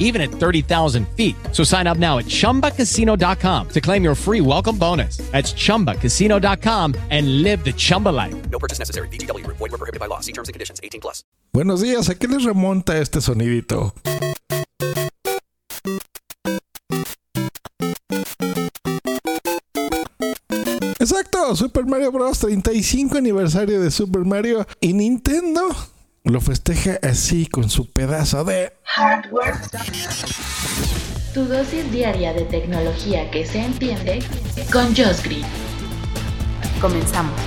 even at 30,000 feet. So sign up now at chumbacasino.com to claim your free welcome bonus. That's chumbacasino.com and live the Chumba life. No purchase necessary. BGW. Void were prohibited by law. See terms and conditions. 18 plus. Buenos días, ¿a qué les remonta este sonidito? Exacto, Super Mario Bros. 35 aniversario de Super Mario y Nintendo lo festeja así con su pedazo de Hardware. Tu dosis diaria de tecnología que se entiende con Josh Green. Comenzamos.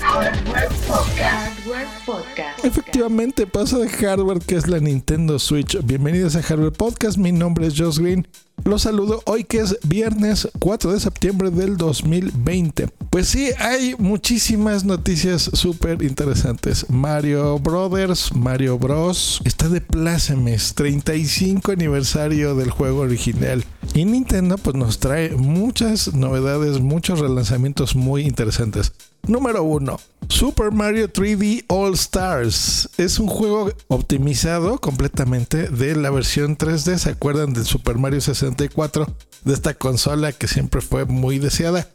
Hardware Podcast. Hardware Podcast. Efectivamente, pasa de hardware que es la Nintendo Switch. Bienvenidos a Hardware Podcast, mi nombre es Josh Green. Los saludo hoy que es viernes 4 de septiembre del 2020. Pues sí, hay muchísimas noticias súper interesantes. Mario Brothers, Mario Bros. Está de plácemes, 35 aniversario del juego original. Y Nintendo pues nos trae muchas novedades, muchos relanzamientos muy interesantes. Número 1. Super Mario 3D All Stars. Es un juego optimizado completamente de la versión 3D. ¿Se acuerdan del Super Mario 64? De esta consola que siempre fue muy deseada.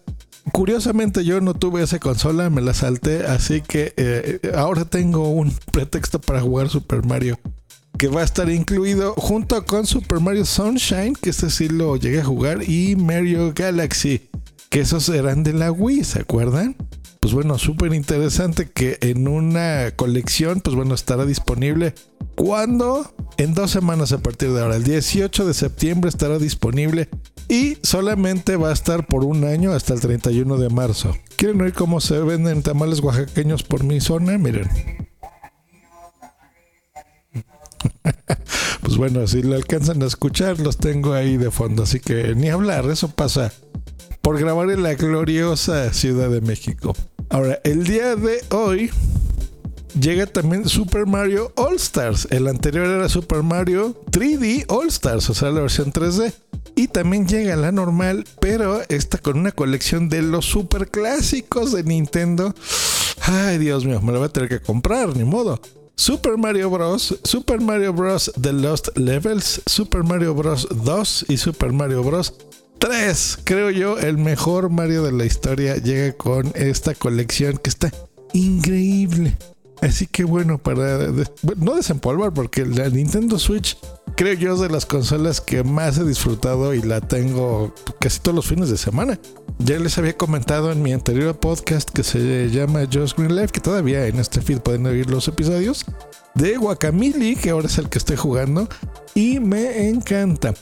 Curiosamente yo no tuve esa consola, me la salté, así que eh, ahora tengo un pretexto para jugar Super Mario que va a estar incluido junto con Super Mario Sunshine, que este sí lo llegué a jugar, y Mario Galaxy, que esos eran de la Wii, ¿se acuerdan? Pues bueno, súper interesante que en una colección, pues bueno, estará disponible. ¿Cuándo? En dos semanas a partir de ahora. El 18 de septiembre estará disponible y solamente va a estar por un año hasta el 31 de marzo. ¿Quieren oír cómo se venden tamales oaxaqueños por mi zona? Miren. pues bueno, si lo alcanzan a escuchar, los tengo ahí de fondo. Así que ni hablar, eso pasa por grabar en la gloriosa Ciudad de México. Ahora, el día de hoy llega también Super Mario All Stars. El anterior era Super Mario 3D All Stars, o sea, la versión 3D. Y también llega la normal, pero está con una colección de los super clásicos de Nintendo. Ay, Dios mío, me lo voy a tener que comprar, ni modo. Super Mario Bros., Super Mario Bros. The Lost Levels, Super Mario Bros. 2 y Super Mario Bros. 3. Creo yo, el mejor Mario de la historia llega con esta colección que está increíble. Así que bueno, para no desempolvar, porque la Nintendo Switch creo yo es de las consolas que más he disfrutado y la tengo casi todos los fines de semana. Ya les había comentado en mi anterior podcast que se llama Just Green Life, que todavía en este feed pueden oír los episodios, de Guacamole, que ahora es el que estoy jugando, y me encanta.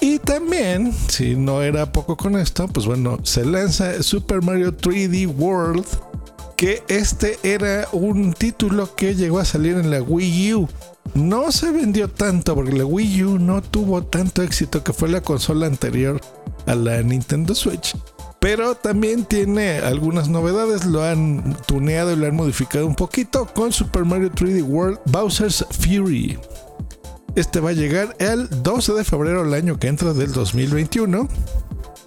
Y también, si no era poco con esto, pues bueno, se lanza Super Mario 3D World, que este era un título que llegó a salir en la Wii U. No se vendió tanto porque la Wii U no tuvo tanto éxito que fue la consola anterior a la Nintendo Switch. Pero también tiene algunas novedades, lo han tuneado y lo han modificado un poquito con Super Mario 3D World Bowser's Fury. Este va a llegar el 12 de febrero del año que entra del 2021.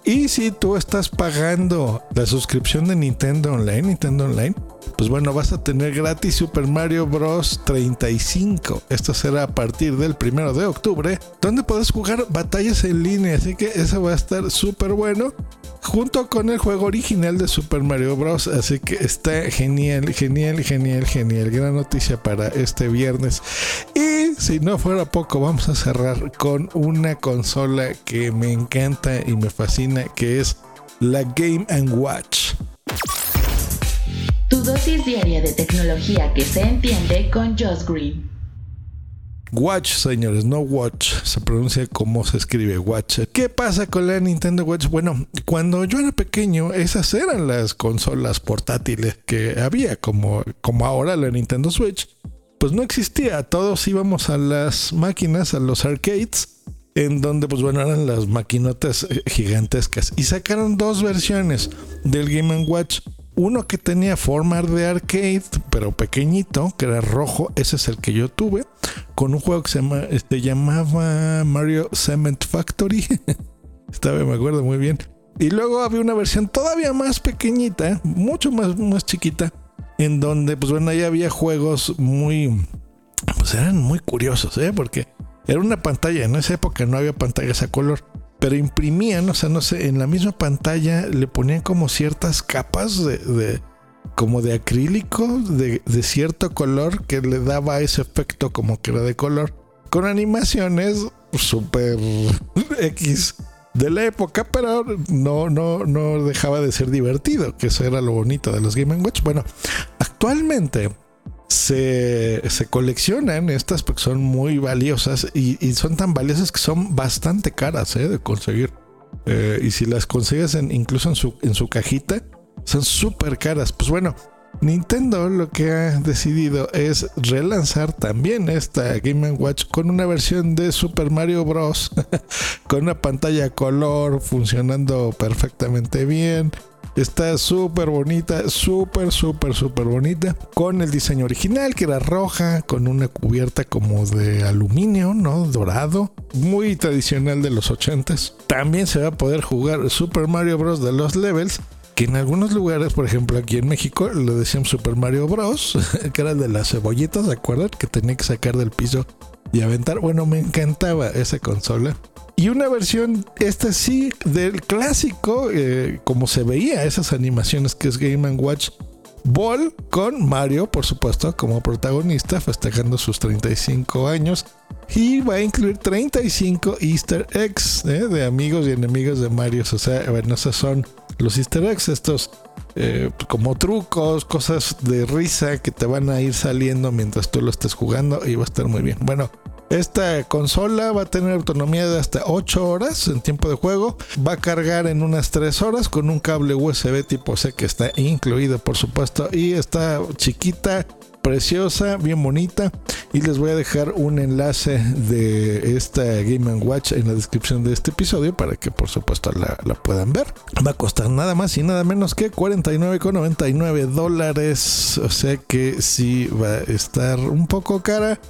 Y si tú estás pagando la suscripción de Nintendo Online, Nintendo Online, pues bueno, vas a tener gratis Super Mario Bros. 35. Esto será a partir del 1 de octubre, donde puedes jugar batallas en línea. Así que eso va a estar súper bueno. Junto con el juego original de Super Mario Bros. Así que está genial, genial, genial, genial. Gran noticia para este viernes. Y si no fuera poco, vamos a cerrar con una consola que me encanta y me fascina, que es la Game ⁇ Watch. Tu dosis diaria de tecnología que se entiende con Josh Green. Watch, señores, no Watch. Se pronuncia como se escribe Watch. ¿Qué pasa con la Nintendo Watch? Bueno, cuando yo era pequeño, esas eran las consolas portátiles que había, como, como ahora la Nintendo Switch. Pues no existía. Todos íbamos a las máquinas, a los arcades, en donde, pues bueno, eran las maquinotas eh, gigantescas. Y sacaron dos versiones del Game Watch. Uno que tenía forma de arcade, pero pequeñito, que era rojo, ese es el que yo tuve, con un juego que se, este, llamaba Mario Cement Factory. Estaba, me acuerdo muy bien. Y luego había una versión todavía más pequeñita, mucho más, más chiquita, en donde, pues bueno, ahí había juegos muy, pues eran muy curiosos, ¿eh? Porque era una pantalla, en esa época no había pantallas a color, pero imprimían, o sea, no sé, en la misma pantalla le ponían como ciertas capas de, como de acrílico, de, de cierto color que le daba ese efecto como que era de color, con animaciones súper X de la época, pero no, no, no dejaba de ser divertido, que eso era lo bonito de los Game Watch. Bueno, actualmente se, se coleccionan estas porque son muy valiosas y, son tan valiosas que son bastante caras ¿eh? de conseguir. Eh, y si las consigues en, incluso en su, en su cajita, son súper caras. Pues bueno, Nintendo lo que ha decidido es relanzar también esta Game Watch con una versión de Super Mario Bros. con una pantalla color funcionando perfectamente bien. Está súper bonita, súper, súper, súper bonita. Con el diseño original, que era roja, con una cubierta como de aluminio, ¿no? Dorado. Muy tradicional de los 80s. También se va a poder jugar Super Mario Bros. de los levels que en algunos lugares, por ejemplo aquí en México, lo decían Super Mario Bros, que era de las cebollitas, ¿se acuerdan? Que tenía que sacar del piso y aventar. Bueno, me encantaba esa consola. Y una versión, esta sí, del clásico, eh, como se veía esas animaciones que es Game Watch Ball, con Mario, por supuesto, como protagonista, festejando sus 35 años. Y va a incluir 35 Easter eggs ¿eh? de amigos y enemigos de Mario. O sea, bueno, esas son los easter eggs, estos eh, como trucos, cosas de risa que te van a ir saliendo mientras tú lo estés jugando y va a estar muy bien. Bueno, esta consola va a tener autonomía de hasta 8 horas en tiempo de juego. Va a cargar en unas 3 horas con un cable USB tipo C que está incluido, por supuesto. Y está chiquita, preciosa, bien bonita. Y les voy a dejar un enlace de esta Game Watch en la descripción de este episodio para que por supuesto la, puedan ver. Va a costar nada más y nada menos que 49,99 dólares. O sea que sí va a estar un poco cara.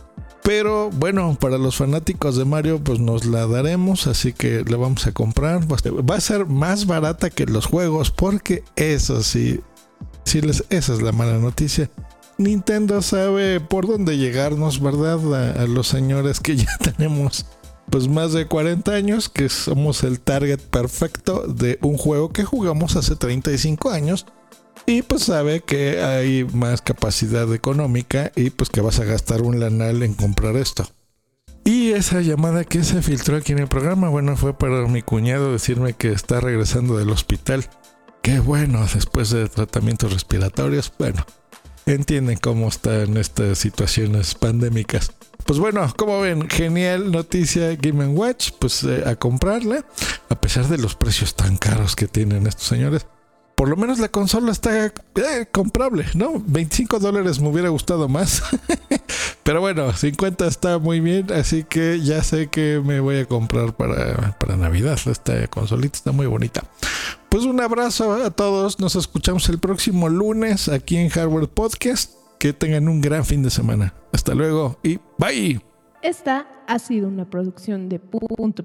Pero bueno, para los fanáticos de Mario, pues nos la daremos, así que la vamos a comprar. Va a ser más barata que los juegos, porque eso sí, sí esa es la mala noticia. Nintendo sabe por dónde llegarnos, ¿verdad? A, los señores que ya tenemos pues más de 40 años, que somos el target perfecto de un juego que jugamos hace 35 años. Y pues sabe que hay más capacidad económica y pues que vas a gastar un lanal en comprar esto. Y esa llamada que se filtró aquí en el programa, bueno, fue para mi cuñado decirme que está regresando del hospital. Qué bueno, después de tratamientos respiratorios, bueno, entienden cómo están estas situaciones pandémicas. Pues bueno, como ven, genial noticia Game Watch, pues eh, a comprarla, a pesar de los precios tan caros que tienen estos señores. Por lo menos la consola está eh, comprable, ¿no? 25 dólares me hubiera gustado más. Pero bueno, 50 está muy bien, así que ya sé que me voy a comprar para, para Navidad. Esta consolita está muy bonita. Pues un abrazo a todos. Nos escuchamos el próximo lunes aquí en Hardware Podcast. Que tengan un gran fin de semana. Hasta luego y bye. Esta ha sido una producción de punto